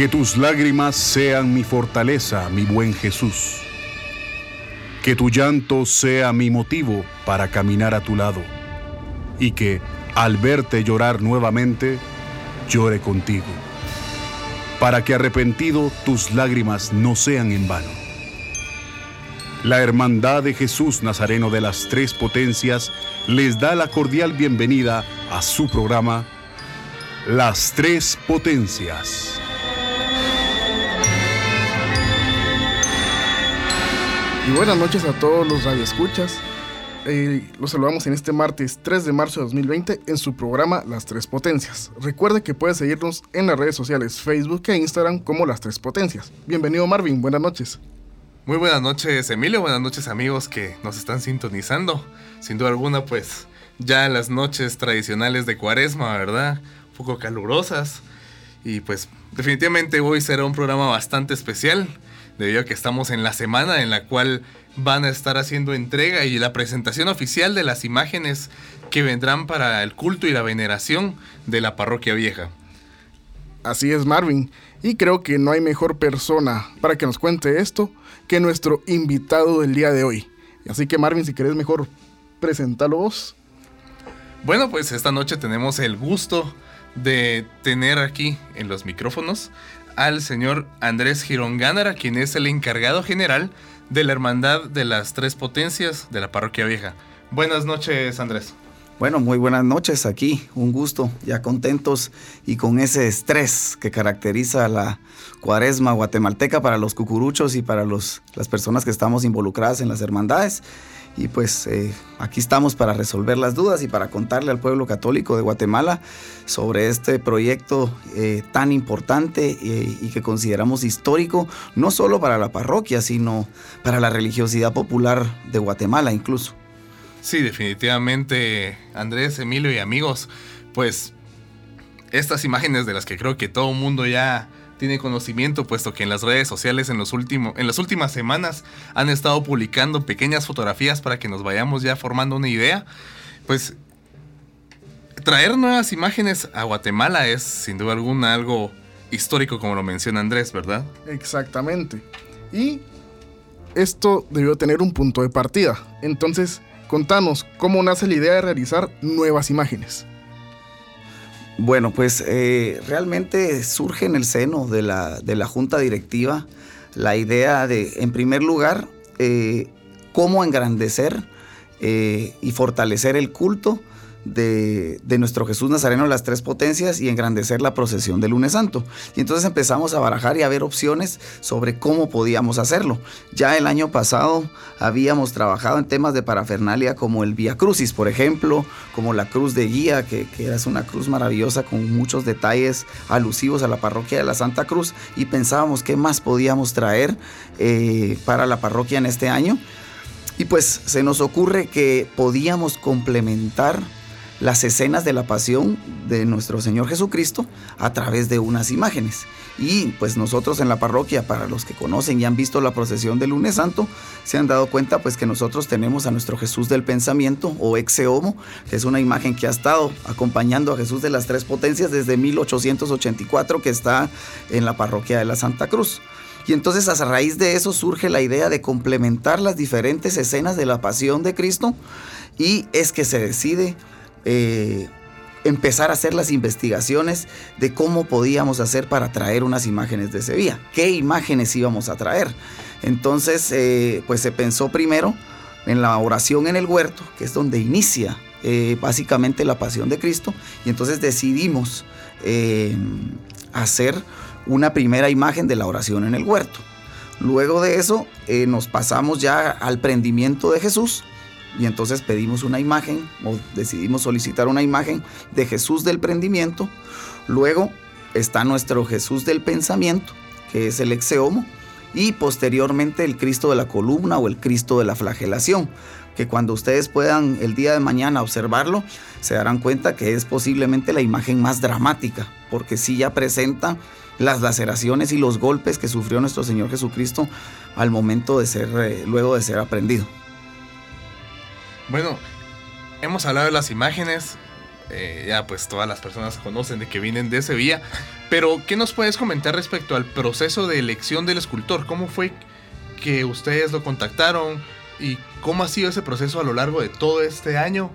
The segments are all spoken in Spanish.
Que tus lágrimas sean mi fortaleza, mi buen Jesús. Que tu llanto sea mi motivo para caminar a tu lado. Y que, al verte llorar nuevamente, llore contigo. Para que arrepentido tus lágrimas no sean en vano. La Hermandad de Jesús Nazareno de las Tres Potencias les da la cordial bienvenida a su programa Las Tres Potencias. Y buenas noches a todos los radioescuchas. Eh, los saludamos en este martes 3 de marzo de 2020 en su programa Las Tres Potencias. Recuerde que puede seguirnos en las redes sociales Facebook e Instagram como Las Tres Potencias. Bienvenido Marvin, buenas noches. Muy buenas noches Emilio, buenas noches amigos que nos están sintonizando. Sin duda alguna pues ya las noches tradicionales de cuaresma, ¿verdad? Un poco calurosas. Y pues definitivamente hoy será un programa bastante especial debido a que estamos en la semana en la cual van a estar haciendo entrega y la presentación oficial de las imágenes que vendrán para el culto y la veneración de la parroquia vieja. Así es Marvin, y creo que no hay mejor persona para que nos cuente esto que nuestro invitado del día de hoy. Así que Marvin, si querés mejor presentarlo vos. Bueno, pues esta noche tenemos el gusto de tener aquí en los micrófonos al señor Andrés Girón Gánara, quien es el encargado general de la Hermandad de las Tres Potencias de la Parroquia Vieja. Buenas noches, Andrés. Bueno, muy buenas noches aquí, un gusto, ya contentos y con ese estrés que caracteriza la cuaresma guatemalteca para los cucuruchos y para los, las personas que estamos involucradas en las hermandades. Y pues eh, aquí estamos para resolver las dudas y para contarle al pueblo católico de Guatemala sobre este proyecto eh, tan importante eh, y que consideramos histórico, no solo para la parroquia, sino para la religiosidad popular de Guatemala incluso. Sí, definitivamente, Andrés, Emilio y amigos, pues estas imágenes de las que creo que todo el mundo ya tiene conocimiento, puesto que en las redes sociales en, los últimos, en las últimas semanas han estado publicando pequeñas fotografías para que nos vayamos ya formando una idea. Pues traer nuevas imágenes a Guatemala es sin duda alguna algo histórico, como lo menciona Andrés, ¿verdad? Exactamente. Y esto debió tener un punto de partida. Entonces, contanos cómo nace la idea de realizar nuevas imágenes. Bueno, pues eh, realmente surge en el seno de la, de la, Junta Directiva la idea de, en primer lugar, eh, cómo engrandecer eh, y fortalecer el culto de, nuestro Jesús Nazareno las tres potencias y engrandecer la procesión del lunes santo. Y entonces empezamos a barajar y a ver opciones sobre cómo podíamos hacerlo. Ya el año pasado habíamos trabajado en temas de parafernalia como el Via Crucis, por ejemplo, como la cruz de guía, que, que es una cruz maravillosa con muchos detalles alusivos a la parroquia de la Santa Cruz, y pensábamos qué más podíamos traer eh, para la parroquia en este año. Y pues se nos ocurre que podíamos complementar las escenas de la pasión de nuestro Señor Jesucristo a través de unas imágenes. Y pues nosotros en la parroquia, para los que conocen y han visto la procesión del lunes santo, se han dado cuenta pues que nosotros tenemos a nuestro Jesús del pensamiento o ex homo, que es una imagen que ha estado acompañando a Jesús de las tres potencias desde 1884 que está en la parroquia de la Santa Cruz. Y entonces a raíz de eso surge la idea de complementar las diferentes escenas de la pasión de Cristo y es que se decide eh, empezar a hacer las investigaciones de cómo podíamos hacer para traer unas imágenes de Sevilla, qué imágenes íbamos a traer. Entonces, eh, pues se pensó primero en la oración en el huerto, que es donde inicia eh, básicamente la pasión de Cristo, y entonces decidimos hacer una primera imagen de la oración en el huerto. Luego de eso nos pasamos ya al prendimiento de Jesús, y entonces pedimos una imagen o decidimos solicitar una imagen de Jesús del prendimiento. Luego está nuestro Jesús del pensamiento, que es el exeomo, y posteriormente el Cristo de la columna o el Cristo de la flagelación, que cuando ustedes puedan el día de mañana observarlo, se darán cuenta que es posiblemente la imagen más dramática, porque sí ya presenta las laceraciones y los golpes que sufrió nuestro Señor Jesucristo al momento de ser, eh, luego de ser aprendido. Bueno, hemos hablado de las imágenes, eh, ya pues todas las personas conocen de que vienen de Sevilla, Pero, ¿qué nos puedes comentar respecto al proceso de elección del escultor? ¿Cómo fue que ustedes lo contactaron y cómo ha sido ese proceso a lo largo de todo este año?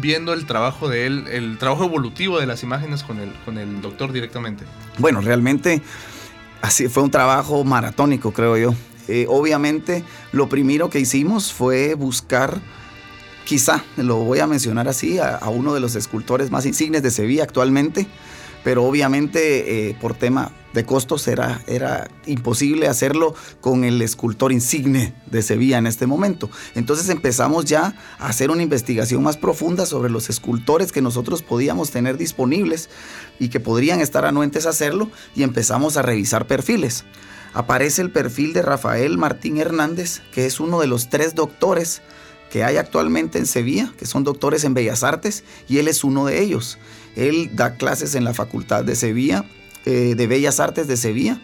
viendo el trabajo de él, el trabajo evolutivo de las imágenes con el, con el doctor directamente? Bueno, realmente así fue un trabajo maratónico, creo yo. Eh, obviamente, lo primero que hicimos fue buscar, quizá, lo voy a mencionar así, a, uno de los escultores más insignes de Sevilla actualmente, pero obviamente eh, por tema de costos era, era imposible hacerlo con el escultor insigne de Sevilla en este momento. Entonces empezamos ya a hacer una investigación más profunda sobre los escultores que nosotros podíamos tener disponibles y que podrían estar anuentes a hacerlo y empezamos a revisar perfiles. Aparece el perfil de Rafael Martín Hernández, que es uno de los tres doctores hay actualmente en Sevilla, que son doctores en Bellas Artes, y él es uno de ellos. Él da clases en la Facultad de Sevilla, eh, de Bellas Artes de Sevilla,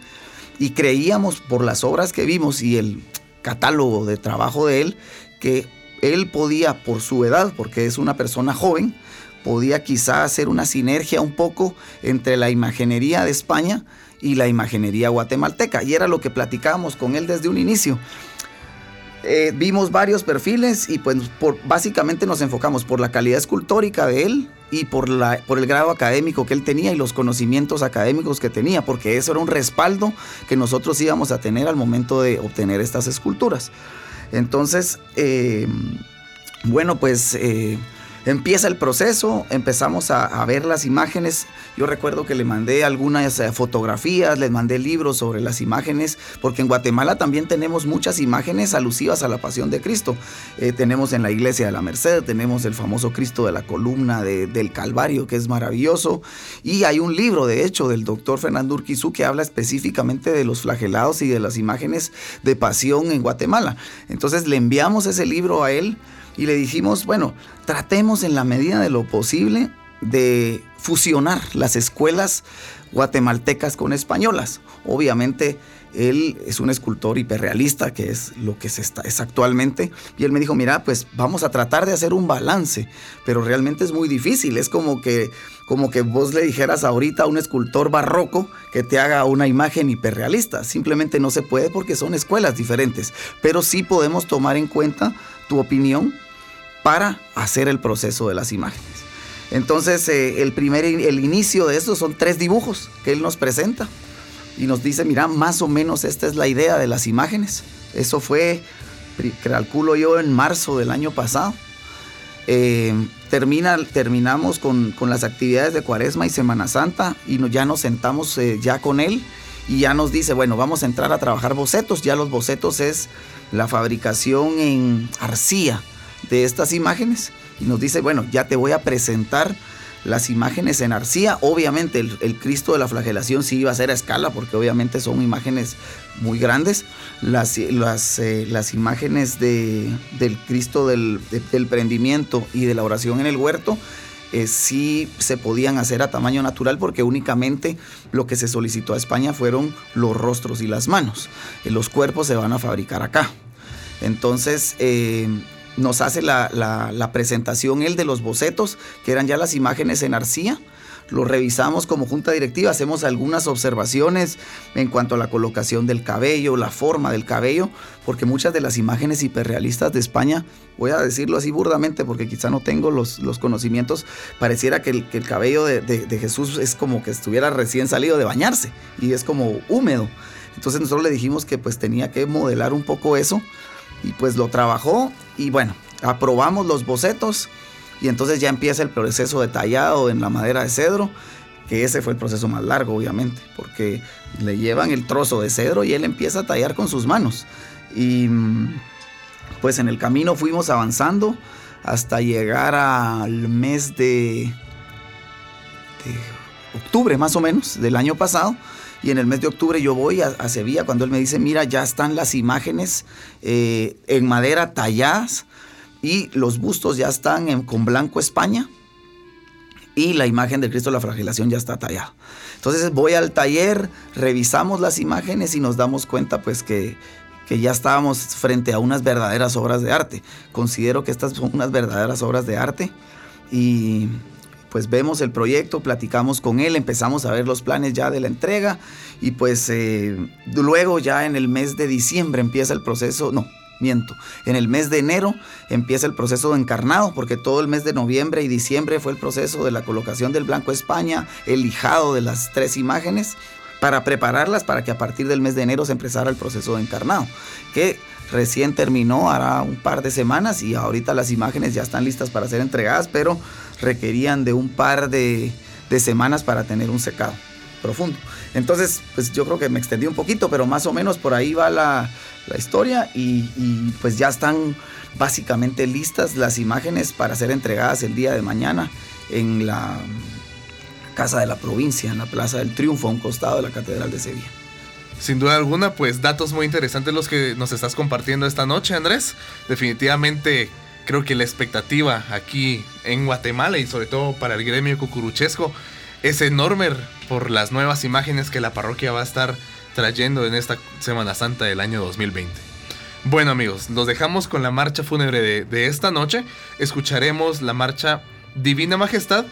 y creíamos por las obras que vimos y el catálogo de trabajo de él, que él podía, por su edad, porque es una persona joven, podía quizá hacer una sinergia un poco entre la imaginería de España y la imaginería guatemalteca. Y era lo que platicábamos con él desde un inicio. Eh, vimos varios perfiles y pues por, básicamente nos enfocamos por la calidad escultórica de él y por, la, por el grado académico que él tenía y los conocimientos académicos que tenía, porque eso era un respaldo que nosotros íbamos a tener al momento de obtener estas esculturas. Entonces, eh, bueno, pues... Eh, Empieza el proceso, empezamos a, ver las imágenes. Yo recuerdo que le mandé algunas eh, fotografías, les mandé libros sobre las imágenes, porque en Guatemala también tenemos muchas imágenes alusivas a la pasión de Cristo. Eh, tenemos en la iglesia de la Merced, tenemos el famoso Cristo de la columna del Calvario, que es maravilloso. Y hay un libro, de hecho, del doctor Fernando Urquizú que habla específicamente de los flagelados y de las imágenes de pasión en Guatemala. Entonces le enviamos ese libro a él y le dijimos, bueno, tratemos en la medida de lo posible de fusionar las escuelas guatemaltecas con españolas. Obviamente él es un escultor hiperrealista, que es lo que se está, es actualmente. Y él me dijo, mira, pues vamos a tratar de hacer un balance, pero realmente es muy difícil. Es como que, como que vos le dijeras ahorita a un escultor barroco que te haga una imagen hiperrealista. Simplemente no se puede porque son escuelas diferentes. Pero sí podemos tomar en cuenta tu opinión para hacer el proceso de las imágenes. Entonces, eh, el primer el inicio de esto son tres dibujos que él nos presenta y nos dice, mira, más o menos esta es la idea de las imágenes. Eso fue, calculo yo, en marzo del año pasado. Eh, termina, terminamos con, las actividades de Cuaresma y Semana Santa y ya nos sentamos eh, ya con él y ya nos dice, bueno, vamos a entrar a trabajar bocetos. Ya los bocetos es la fabricación en arcilla de estas imágenes y nos dice, bueno, ya te voy a presentar las imágenes en arcilla. Obviamente el, Cristo de la flagelación sí iba a ser a escala porque obviamente son imágenes muy grandes. Las, las, eh, las imágenes de, del Cristo del, del, prendimiento y de la oración en el huerto eh, sí se podían hacer a tamaño natural porque únicamente lo que se solicitó a España fueron los rostros y las manos. Eh, los cuerpos se van a fabricar acá. Entonces, nos hace la, presentación él de los bocetos, que eran ya las imágenes en arcilla. Lo revisamos como junta directiva, hacemos algunas observaciones en cuanto a la colocación del cabello, la forma del cabello, porque muchas de las imágenes hiperrealistas de España, voy a decirlo así burdamente porque quizá no tengo los, conocimientos, pareciera que el, cabello de, de Jesús es como que estuviera recién salido de bañarse y es como húmedo. Entonces nosotros le dijimos que pues tenía que modelar un poco eso y pues lo trabajó y bueno, aprobamos los bocetos y entonces ya empieza el proceso detallado en la madera de cedro, que ese fue el proceso más largo obviamente, porque le llevan el trozo de cedro y él empieza a tallar con sus manos. Y pues en el camino fuimos avanzando hasta llegar al mes de, de octubre más o menos del año pasado y en el mes de octubre yo voy a, Sevilla cuando él me dice, mira, ya están las imágenes eh, en madera talladas y los bustos ya están con blanco España y la imagen de Cristo de la flagelación ya está tallada. Entonces voy al taller, revisamos las imágenes y nos damos cuenta pues que, que ya estábamos frente a unas verdaderas obras de arte. Considero que estas son unas verdaderas obras de arte y pues vemos el proyecto, platicamos con él, empezamos a ver los planes ya de la entrega y pues eh, luego ya en el mes de diciembre empieza el proceso, no, miento, en el mes de enero empieza el proceso de encarnado, porque todo el mes de noviembre y diciembre fue el proceso de la colocación del Blanco España, el lijado de las tres imágenes, para prepararlas para que a partir del mes de enero se empezara el proceso de encarnado, que recién terminó hará un par de semanas y ahorita las imágenes ya están listas para ser entregadas, pero requerían de un par de, semanas para tener un secado profundo. Entonces, pues yo creo que me extendí un poquito, pero más o menos por ahí va la, historia y, y, pues ya están básicamente listas las imágenes para ser entregadas el día de mañana en la Casa de la Provincia, en la Plaza del Triunfo, a un costado de la Catedral de Sevilla. Sin duda alguna, pues datos muy interesantes los que nos estás compartiendo esta noche, Andrés. Definitivamente creo que la expectativa aquí en Guatemala y sobre todo para el gremio cucuruchesco es enorme por las nuevas imágenes que la parroquia va a estar trayendo en esta Semana Santa del año 2020. Bueno amigos, nos dejamos con la marcha fúnebre de, de esta noche. Escucharemos la marcha Divina Majestad.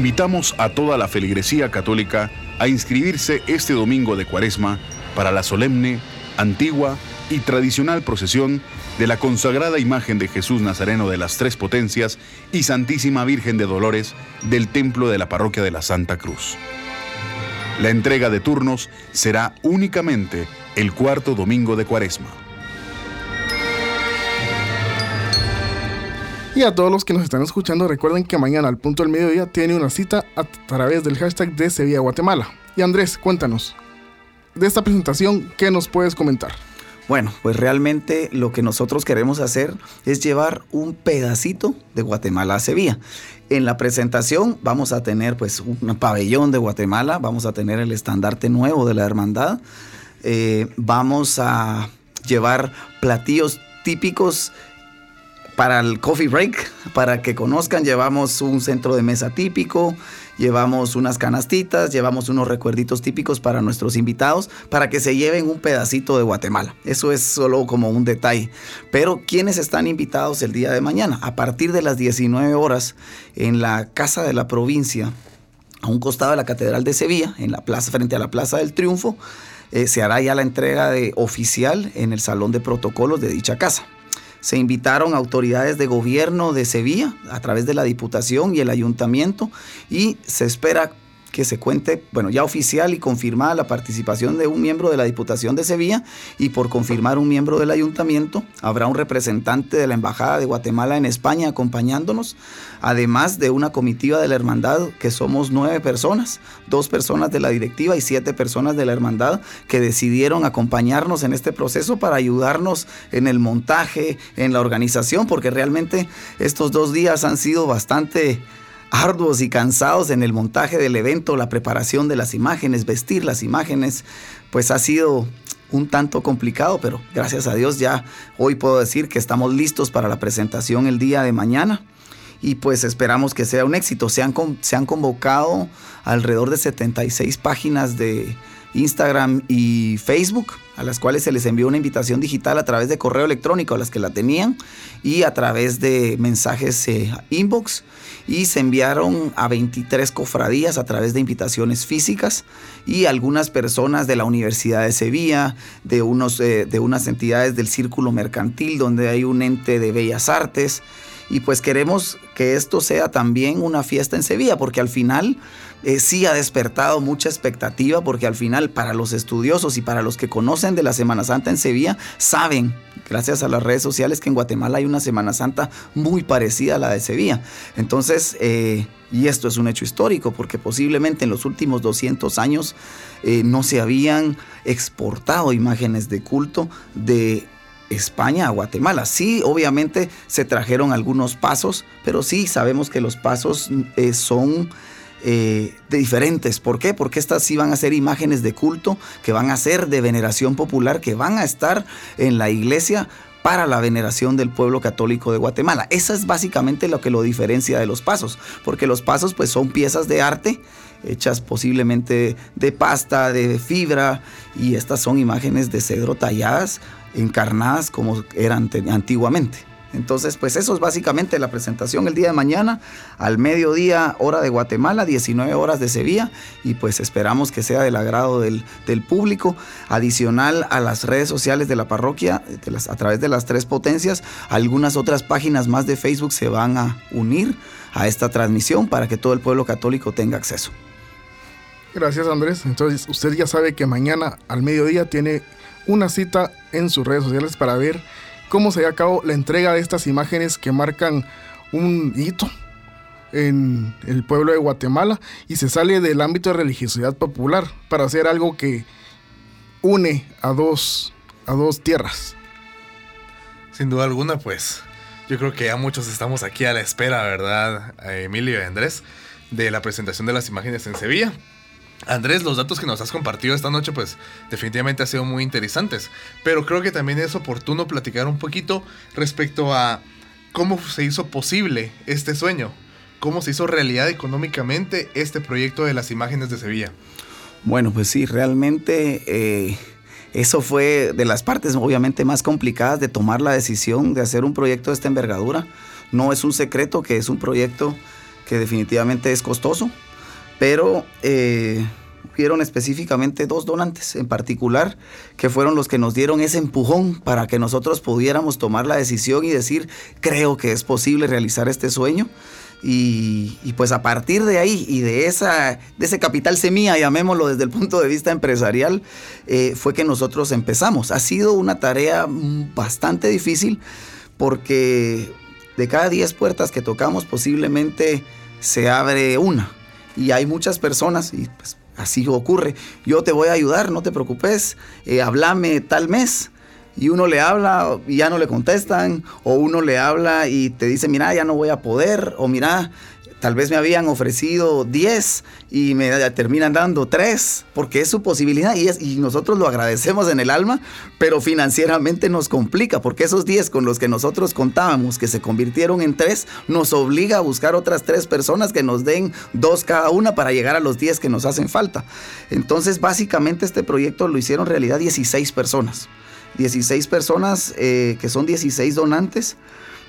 Invitamos a toda la feligresía católica a inscribirse este domingo de Cuaresma para la solemne, antigua y tradicional procesión de la consagrada imagen de Jesús Nazareno de las Tres Potencias y Santísima Virgen de Dolores del Templo de la Parroquia de la Santa Cruz. La entrega de turnos será únicamente el cuarto domingo de Cuaresma. Y a todos los que nos están escuchando, recuerden que mañana al punto del mediodía tiene una cita a través del hashtag de Sevilla Guatemala. Y Andrés, cuéntanos, de esta presentación, ¿qué nos puedes comentar? Bueno, pues realmente lo que nosotros queremos hacer es llevar un pedacito de Guatemala a Sevilla. En la presentación vamos a tener pues un pabellón de Guatemala, vamos a tener el estandarte nuevo de la hermandad, eh, vamos a llevar platillos típicos para el coffee break, para que conozcan, llevamos un centro de mesa típico, llevamos unas canastitas, llevamos unos recuerditos típicos para nuestros invitados, para que se lleven un pedacito de Guatemala. Eso es solo como un detalle. Pero ¿quiénes están invitados el día de mañana? A partir de las 19 horas en la Casa de la Provincia, a un costado de la Catedral de Sevilla, en la plaza, frente a la Plaza del Triunfo, eh, se hará ya la entrega de oficial en el Salón de Protocolos de dicha casa. Se invitaron autoridades de gobierno de Sevilla a través de la Diputación y el Ayuntamiento y se espera que se cuente, bueno, ya oficial y confirmada la participación de un miembro de la Diputación de Sevilla y por confirmar un miembro del Ayuntamiento, habrá un representante de la Embajada de Guatemala en España acompañándonos, además de una comitiva de la Hermandad, que somos nueve personas, dos personas de la directiva y siete personas de la Hermandad que decidieron acompañarnos en este proceso para ayudarnos en el montaje, en la organización, porque realmente estos dos días han sido bastante arduos y cansados en el montaje del evento, la preparación de las imágenes, vestir las imágenes, pues ha sido un tanto complicado, pero gracias a Dios ya hoy puedo decir que estamos listos para la presentación el día de mañana y pues esperamos que sea un éxito. Se han, se han convocado alrededor de 76 páginas de Instagram y Facebook, a las cuales se les envió una invitación digital a través de correo electrónico a las que la tenían y a través de mensajes eh, inbox y se enviaron a 23 cofradías a través de invitaciones físicas y algunas personas de la Universidad de Sevilla, de, unos, eh, de unas entidades del Círculo Mercantil donde hay un ente de Bellas Artes y pues queremos que esto sea también una fiesta en Sevilla porque al final eh, sí ha despertado mucha expectativa porque al final para los estudiosos y para los que conocen de la Semana Santa en Sevilla saben, gracias a las redes sociales, que en Guatemala hay una Semana Santa muy parecida a la de Sevilla. Entonces, eh, y esto es un hecho histórico porque posiblemente en los últimos 200 años eh, no se habían exportado imágenes de culto de España a Guatemala. Sí, obviamente se trajeron algunos pasos, pero sí sabemos que los pasos son eh, diferentes. ¿Por qué? Porque estas sí van a ser imágenes de culto, que van a ser de veneración popular, que van a estar en la iglesia para la veneración del pueblo católico de Guatemala. Esa es básicamente lo que lo diferencia de los pasos, porque los pasos pues son piezas de arte hechas posiblemente de pasta, de fibra, y estas son imágenes de cedro talladas, encarnadas como eran antiguamente. Entonces, pues eso es básicamente la presentación el día de mañana, al mediodía, hora de Guatemala, 19 horas de Sevilla, y pues esperamos que sea del agrado del, público. Adicional a las redes sociales de la parroquia, a través de las tres potencias, algunas otras páginas más de Facebook se van a unir a esta transmisión para que todo el pueblo católico tenga acceso. Gracias Andrés. Entonces usted ya sabe que mañana al mediodía tiene una cita en sus redes sociales para ver cómo se lleva a cabo la entrega de estas imágenes que marcan un hito en el pueblo de Guatemala y se sale del ámbito de religiosidad popular para hacer algo que une a dos, a dos tierras. Sin duda alguna, pues yo creo que ya muchos estamos aquí a la espera, ¿verdad, Emilio y Andrés, de la presentación de las imágenes en Sevilla. Andrés, los datos que nos has compartido esta noche, pues definitivamente han sido muy interesantes. Pero creo que también es oportuno platicar un poquito respecto a cómo se hizo posible este sueño, cómo se hizo realidad económicamente este proyecto de las imágenes de Sevilla. Bueno, pues sí, realmente eh, eso fue de las partes obviamente más complicadas de tomar la decisión de hacer un proyecto de esta envergadura. No es un secreto que es un proyecto que definitivamente es costoso, pero eh, hubieron específicamente dos donantes en particular que fueron los que nos dieron ese empujón para que nosotros pudiéramos tomar la decisión y decir, creo que es posible realizar este sueño. Y, pues a partir de ahí y de, esa, de ese capital semilla, llamémoslo desde el punto de vista empresarial, eh, fue que nosotros empezamos. Ha sido una tarea bastante difícil porque de cada 10 puertas que tocamos posiblemente se abre una. Y hay muchas personas, y pues así ocurre, yo te voy a ayudar, no te preocupes, eh, háblame tal mes. Y uno le habla y ya no le contestan, o uno le habla y te dice, mira, ya no voy a poder, o mira, tal vez me habían ofrecido 10 y me terminan dando 3, porque es su posibilidad y, nosotros lo agradecemos en el alma, pero financieramente nos complica, porque esos 10 con los que nosotros contábamos, que se convirtieron en 3, nos obliga a buscar otras 3 personas que nos den 2 cada una para llegar a los 10 que nos hacen falta. Entonces, básicamente este proyecto lo hicieron realidad 16 personas. 16 personas eh, que son 16 donantes.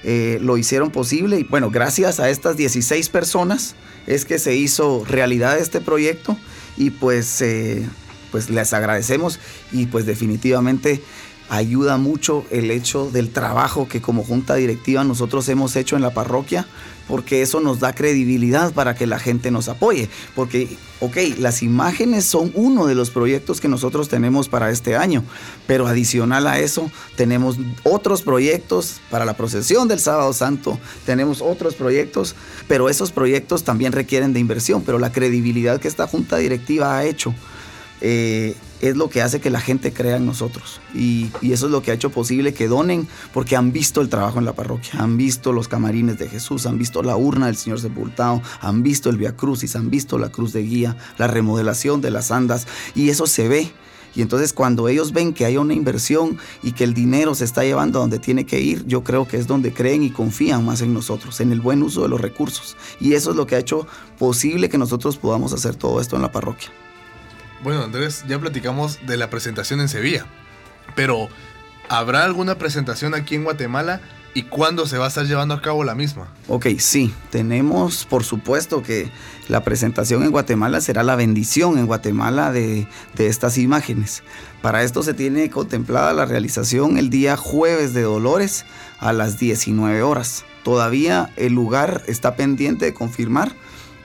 Eh, lo hicieron posible y bueno, gracias a estas 16 personas es que se hizo realidad este proyecto y pues, eh, pues les agradecemos y pues definitivamente ayuda mucho el hecho del trabajo que como junta directiva nosotros hemos hecho en la parroquia, porque eso nos da credibilidad para que la gente nos apoye. Porque, ok, las imágenes son uno de los proyectos que nosotros tenemos para este año, pero adicional a eso tenemos otros proyectos para la procesión del sábado santo, tenemos otros proyectos, pero esos proyectos también requieren de inversión, pero la credibilidad que esta junta directiva ha hecho eh, es lo que hace que la gente crea en nosotros. Y, eso es lo que ha hecho posible que donen, porque han visto el trabajo en la parroquia, han visto los camarines de Jesús, han visto la urna del Señor sepultado, han visto el Via Crucis, han visto la cruz de guía, la remodelación de las andas, y eso se ve. Y entonces cuando ellos ven que hay una inversión y que el dinero se está llevando a donde tiene que ir, yo creo que es donde creen y confían más en nosotros, en el buen uso de los recursos. Y eso es lo que ha hecho posible que nosotros podamos hacer todo esto en la parroquia. Bueno, Andrés, ya platicamos de la presentación en Sevilla, pero ¿habrá alguna presentación aquí en Guatemala y cuándo se va a estar llevando a cabo la misma? Ok, sí, tenemos por supuesto que la presentación en Guatemala será la bendición en Guatemala de, de estas imágenes. Para esto se tiene contemplada la realización el día jueves de Dolores a las 19 horas. Todavía el lugar está pendiente de confirmar.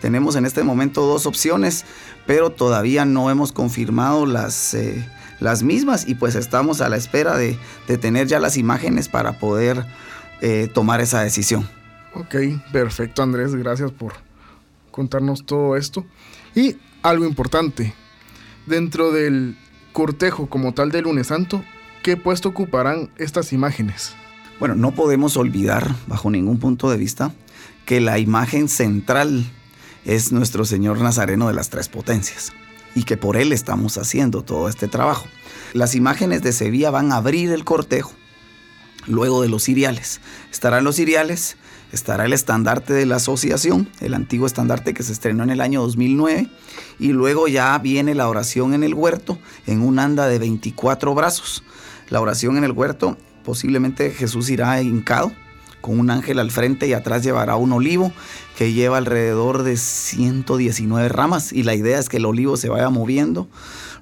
Tenemos en este momento dos opciones pero todavía no hemos confirmado las, eh, las mismas y pues estamos a la espera de, tener ya las imágenes para poder eh, tomar esa decisión. Ok, perfecto Andrés, gracias por contarnos todo esto. Y algo importante, dentro del cortejo como tal del lunes santo, ¿qué puesto ocuparán estas imágenes? Bueno, no podemos olvidar, bajo ningún punto de vista, que la imagen central es nuestro Señor Nazareno de las Tres Potencias y que por Él estamos haciendo todo este trabajo. Las imágenes de Sevilla van a abrir el cortejo luego de los ciriales. Estarán los ciriales, estará el estandarte de la asociación, el antiguo estandarte que se estrenó en el año 2009, y luego ya viene la oración en el huerto en un anda de 24 brazos. La oración en el huerto, posiblemente Jesús irá hincado con un ángel al frente y atrás llevará un olivo que lleva alrededor de 119 ramas y la idea es que el olivo se vaya moviendo.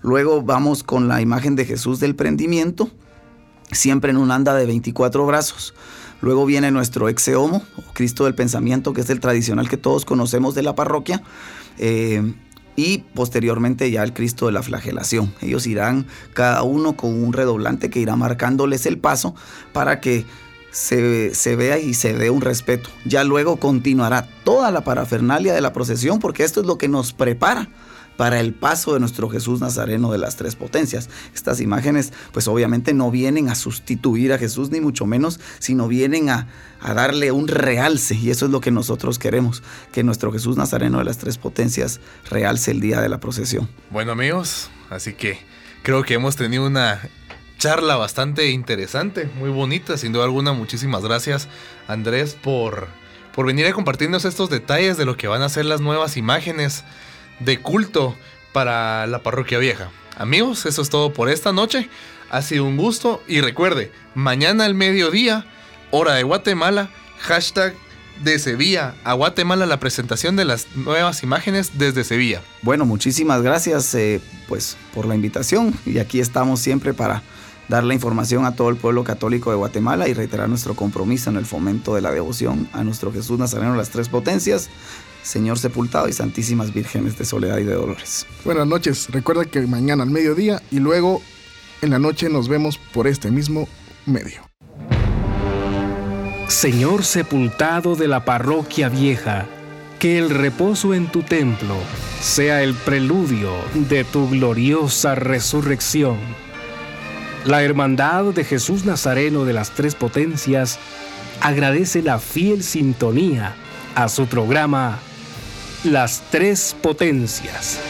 Luego vamos con la imagen de Jesús del prendimiento, siempre en un anda de 24 brazos. Luego viene nuestro exeomo, o Cristo del pensamiento, que es el tradicional que todos conocemos de la parroquia. Eh, y posteriormente ya el Cristo de la flagelación. Ellos irán cada uno con un redoblante que irá marcándoles el paso para que se, vea y se dé un respeto. Ya luego continuará toda la parafernalia de la procesión porque esto es lo que nos prepara para el paso de nuestro Jesús Nazareno de las tres potencias. Estas imágenes pues obviamente no vienen a sustituir a Jesús ni mucho menos, sino vienen a, a, darle un realce y eso es lo que nosotros queremos, que nuestro Jesús Nazareno de las tres potencias realce el día de la procesión. Bueno amigos, así que creo que hemos tenido una charla bastante interesante, muy bonita, sin duda alguna. Muchísimas gracias, Andrés, por, por venir a compartirnos estos detalles de lo que van a ser las nuevas imágenes de culto para la parroquia vieja. Amigos, eso es todo por esta noche. Ha sido un gusto y recuerde, mañana al mediodía, hora de Guatemala, hashtag de Sevilla a Guatemala la presentación de las nuevas imágenes desde Sevilla. Bueno, muchísimas gracias eh, pues, por la invitación y aquí estamos siempre para dar la información a todo el pueblo católico de Guatemala y reiterar nuestro compromiso en el fomento de la devoción a nuestro Jesús Nazareno de las Tres Potencias, Señor Sepultado y Santísimas Vírgenes de Soledad y de Dolores. Buenas noches, recuerda que mañana al mediodía y luego en la noche nos vemos por este mismo medio. Señor sepultado de la parroquia vieja, que el reposo en tu templo sea el preludio de tu gloriosa resurrección. La Hermandad de Jesús Nazareno de las Tres Potencias agradece la fiel sintonía a su programa Las Tres Potencias.